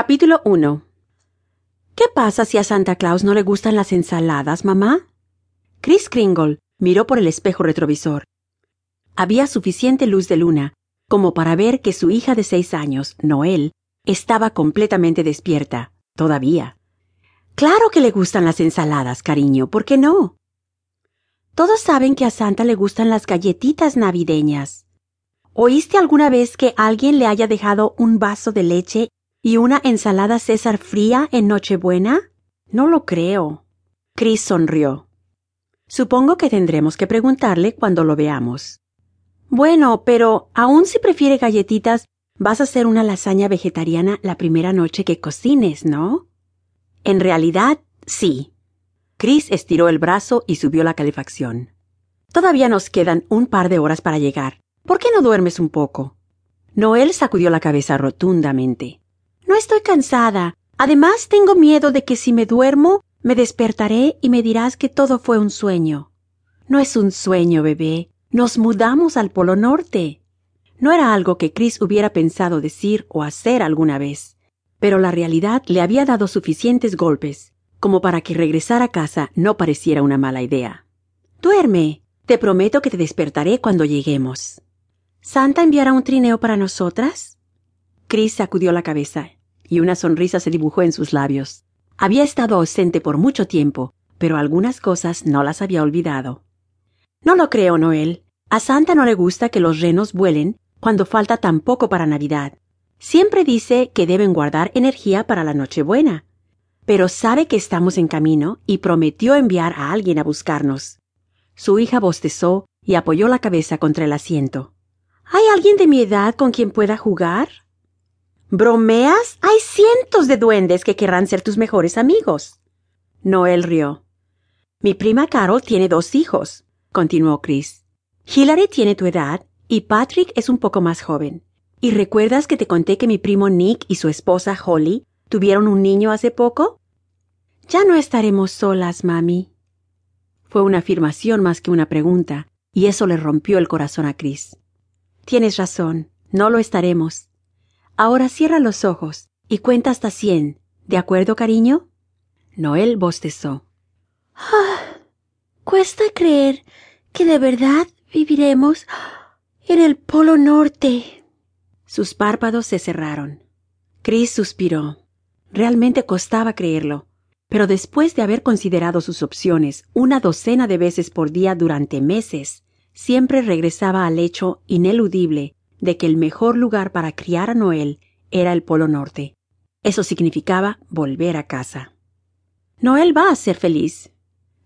Capítulo 1 ¿Qué pasa si a Santa Claus no le gustan las ensaladas, mamá? Chris Kringle miró por el espejo retrovisor. Había suficiente luz de luna como para ver que su hija de seis años, Noel, estaba completamente despierta, todavía. Claro que le gustan las ensaladas, cariño, ¿por qué no? Todos saben que a Santa le gustan las galletitas navideñas. ¿Oíste alguna vez que alguien le haya dejado un vaso de leche ¿Y una ensalada César fría en Nochebuena? No lo creo. Chris sonrió. Supongo que tendremos que preguntarle cuando lo veamos. Bueno, pero aun si prefiere galletitas, vas a hacer una lasaña vegetariana la primera noche que cocines, ¿no? En realidad, sí. Chris estiró el brazo y subió la calefacción. Todavía nos quedan un par de horas para llegar. ¿Por qué no duermes un poco? Noel sacudió la cabeza rotundamente. No estoy cansada. Además, tengo miedo de que si me duermo, me despertaré y me dirás que todo fue un sueño. No es un sueño, bebé. Nos mudamos al Polo Norte. No era algo que Chris hubiera pensado decir o hacer alguna vez, pero la realidad le había dado suficientes golpes como para que regresar a casa no pareciera una mala idea. Duerme. Te prometo que te despertaré cuando lleguemos. ¿Santa enviará un trineo para nosotras? Chris sacudió la cabeza y una sonrisa se dibujó en sus labios. Había estado ausente por mucho tiempo, pero algunas cosas no las había olvidado. No lo creo, Noel. A Santa no le gusta que los renos vuelen cuando falta tan poco para Navidad. Siempre dice que deben guardar energía para la Nochebuena. Pero sabe que estamos en camino y prometió enviar a alguien a buscarnos. Su hija bostezó y apoyó la cabeza contra el asiento. ¿Hay alguien de mi edad con quien pueda jugar? ¿Bromeas? Hay cientos de duendes que querrán ser tus mejores amigos. Noel rió. Mi prima Carol tiene dos hijos, continuó Chris. Hillary tiene tu edad y Patrick es un poco más joven. ¿Y recuerdas que te conté que mi primo Nick y su esposa Holly tuvieron un niño hace poco? Ya no estaremos solas, mami. Fue una afirmación más que una pregunta, y eso le rompió el corazón a Chris. Tienes razón, no lo estaremos. Ahora cierra los ojos y cuenta hasta cien. ¿De acuerdo, cariño? Noel bostezó. Ah, cuesta creer que de verdad viviremos en el Polo Norte. Sus párpados se cerraron. Chris suspiró. Realmente costaba creerlo, pero después de haber considerado sus opciones una docena de veces por día durante meses, siempre regresaba al hecho ineludible de que el mejor lugar para criar a Noel era el Polo Norte. Eso significaba volver a casa. Noel va a ser feliz,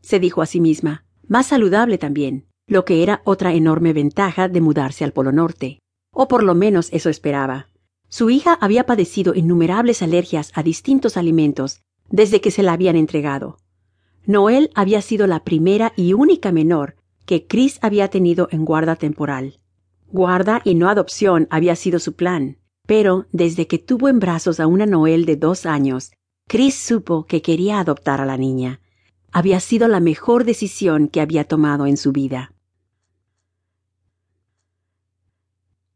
se dijo a sí misma, más saludable también, lo que era otra enorme ventaja de mudarse al Polo Norte. O por lo menos eso esperaba. Su hija había padecido innumerables alergias a distintos alimentos desde que se la habían entregado. Noel había sido la primera y única menor que Chris había tenido en guarda temporal. Guarda y no adopción había sido su plan, pero desde que tuvo en brazos a una Noel de dos años, Chris supo que quería adoptar a la niña. Había sido la mejor decisión que había tomado en su vida.